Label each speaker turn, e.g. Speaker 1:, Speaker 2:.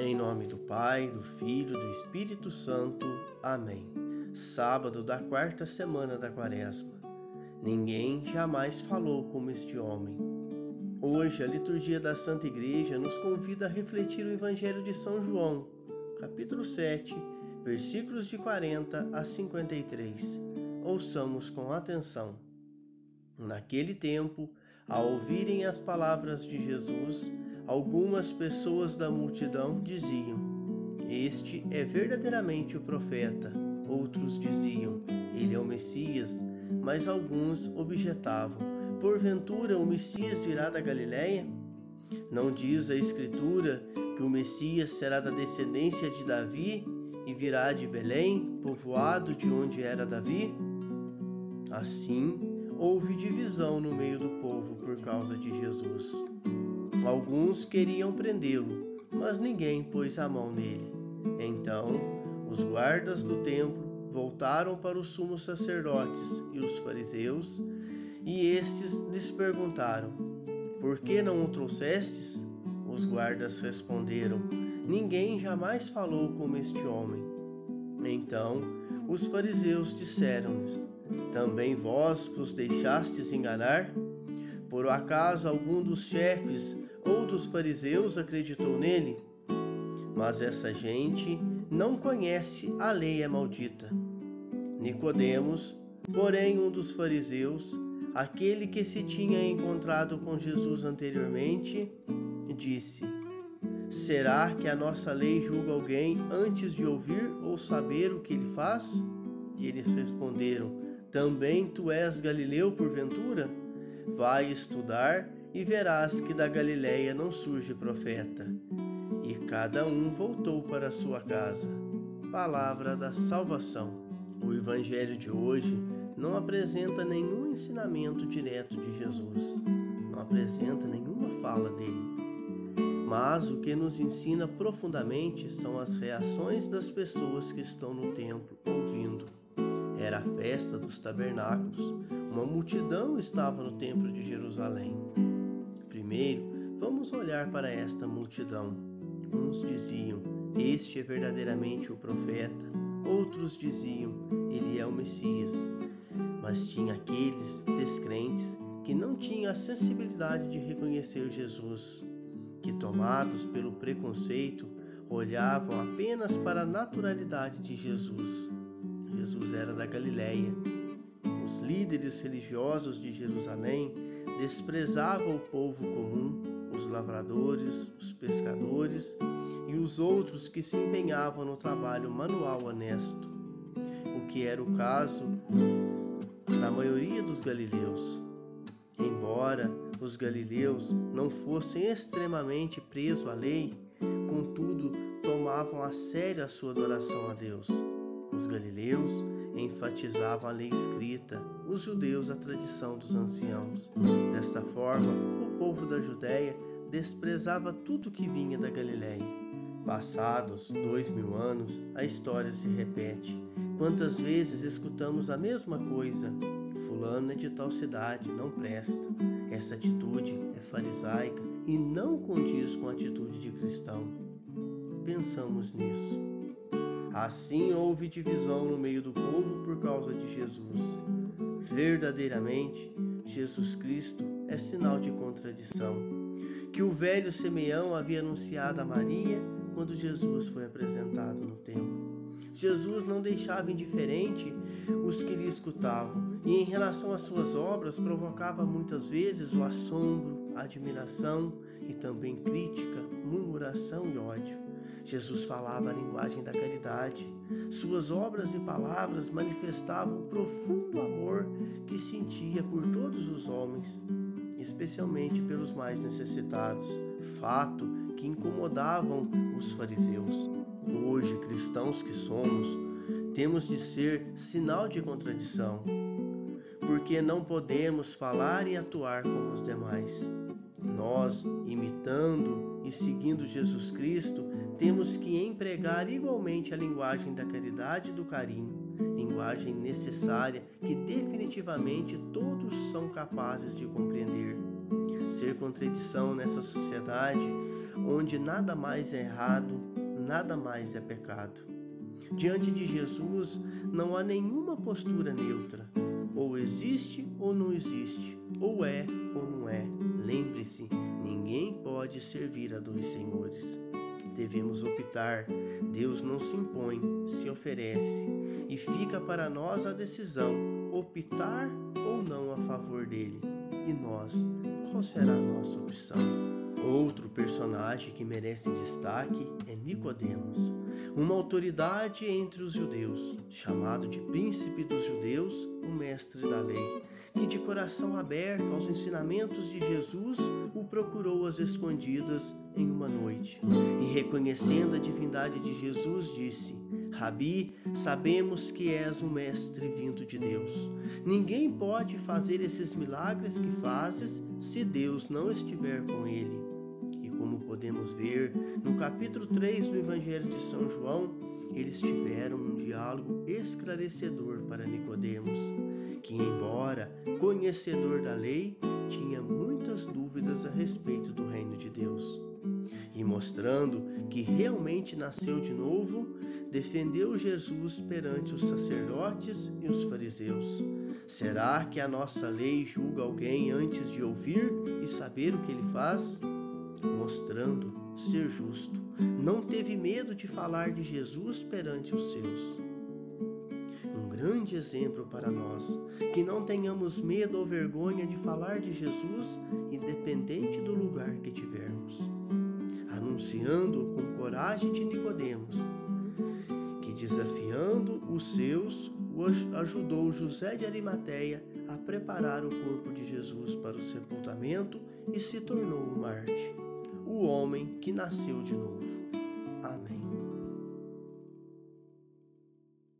Speaker 1: Em nome do Pai, do Filho, do Espírito Santo. Amém. Sábado da quarta semana da Quaresma. Ninguém jamais falou como este homem. Hoje, a liturgia da Santa Igreja nos convida a refletir o Evangelho de São João, capítulo 7, versículos de 40 a 53. Ouçamos com atenção. Naquele tempo, ao ouvirem as palavras de Jesus, algumas pessoas da multidão diziam: Este é verdadeiramente o profeta. Outros diziam: Ele é o Messias. Mas alguns objetavam: Porventura o Messias virá da Galiléia? Não diz a Escritura que o Messias será da descendência de Davi e virá de Belém, povoado de onde era Davi? Assim, houve divisão no meio do povo por causa de Jesus. Alguns queriam prendê-lo, mas ninguém pôs a mão nele. Então, os guardas do templo voltaram para os sumos sacerdotes e os fariseus, e estes lhes perguntaram: Por que não o trouxestes? Os guardas responderam: Ninguém jamais falou como este homem. Então os fariseus disseram-lhes: Também vós vos deixastes enganar? Por acaso algum dos chefes ou dos fariseus acreditou nele? Mas essa gente não conhece a lei é maldita. Nicodemos, porém um dos fariseus, aquele que se tinha encontrado com Jesus anteriormente, disse: Será que a nossa lei julga alguém antes de ouvir ou saber o que ele faz? E eles responderam: Também tu és Galileu porventura? Vai estudar e verás que da Galiléia não surge profeta. E cada um voltou para sua casa. Palavra da salvação. O evangelho de hoje não apresenta nenhum ensinamento direto de Jesus. Não apresenta nenhuma fala dele mas o que nos ensina profundamente são as reações das pessoas que estão no templo ouvindo. Era a festa dos tabernáculos. Uma multidão estava no templo de Jerusalém. Primeiro, vamos olhar para esta multidão. Uns diziam: Este é verdadeiramente o profeta. Outros diziam: Ele é o Messias. Mas tinha aqueles descrentes que não tinham a sensibilidade de reconhecer Jesus que, tomados pelo preconceito, olhavam apenas para a naturalidade de Jesus. Jesus era da Galiléia. Líderes religiosos de Jerusalém desprezavam o povo comum, os lavradores, os pescadores e os outros que se empenhavam no trabalho manual honesto, o que era o caso da maioria dos galileus. Embora os galileus não fossem extremamente presos à lei, contudo tomavam a sério a sua adoração a Deus. Os galileus enfatizavam a lei escrita, os judeus a tradição dos anciãos. Desta forma, o povo da Judéia desprezava tudo que vinha da Galiléia. Passados dois mil anos, a história se repete. Quantas vezes escutamos a mesma coisa? Fulano é de tal cidade, não presta. Essa atitude é farisaica e não condiz com a atitude de cristão. Pensamos nisso. Assim houve divisão no meio do povo por causa de Jesus. Verdadeiramente, Jesus Cristo é sinal de contradição, que o velho Simeão havia anunciado a Maria quando Jesus foi apresentado no templo. Jesus não deixava indiferente os que lhe escutavam, e em relação às suas obras provocava muitas vezes o assombro, admiração e também crítica, murmuração e ódio. Jesus falava a linguagem da caridade. Suas obras e palavras manifestavam o profundo amor que sentia por todos os homens, especialmente pelos mais necessitados, fato que incomodavam os fariseus. Hoje, cristãos que somos, temos de ser sinal de contradição, porque não podemos falar e atuar como os demais. Nós, imitando e seguindo Jesus Cristo, temos que empregar igualmente a linguagem da caridade e do carinho, linguagem necessária que definitivamente todos são capazes de compreender. Ser contradição nessa sociedade onde nada mais é errado, nada mais é pecado. Diante de Jesus não há nenhuma postura neutra. Ou existe ou não existe, ou é ou não é. Lembre-se, ninguém pode servir a dois senhores. Devemos optar. Deus não se impõe, se oferece. E fica para nós a decisão: optar ou não a favor dele. E nós, qual será a nossa opção? Outro personagem que merece destaque é Nicodemos, uma autoridade entre os judeus, chamado de príncipe dos judeus, o mestre da lei, que de coração aberto aos ensinamentos de Jesus o procurou às escondidas em uma noite, e reconhecendo a divindade de Jesus, disse: Rabi, sabemos que és um mestre vindo de Deus. Ninguém pode fazer esses milagres que fazes se Deus não estiver com ele. Como podemos ver no capítulo 3 do Evangelho de São João, eles tiveram um diálogo esclarecedor para Nicodemos, que embora conhecedor da lei, tinha muitas dúvidas a respeito do reino de Deus. E mostrando que realmente nasceu de novo, defendeu Jesus perante os sacerdotes e os fariseus. Será que a nossa lei julga alguém antes de ouvir e saber o que ele faz? mostrando ser justo. Não teve medo de falar de Jesus perante os seus. Grande exemplo para nós, que não tenhamos medo ou vergonha de falar de Jesus, independente do lugar que tivermos. Anunciando com coragem de Nicodemos, que desafiando os seus, ajudou José de Arimateia a preparar o corpo de Jesus para o sepultamento e se tornou o Marte o homem que nasceu de novo.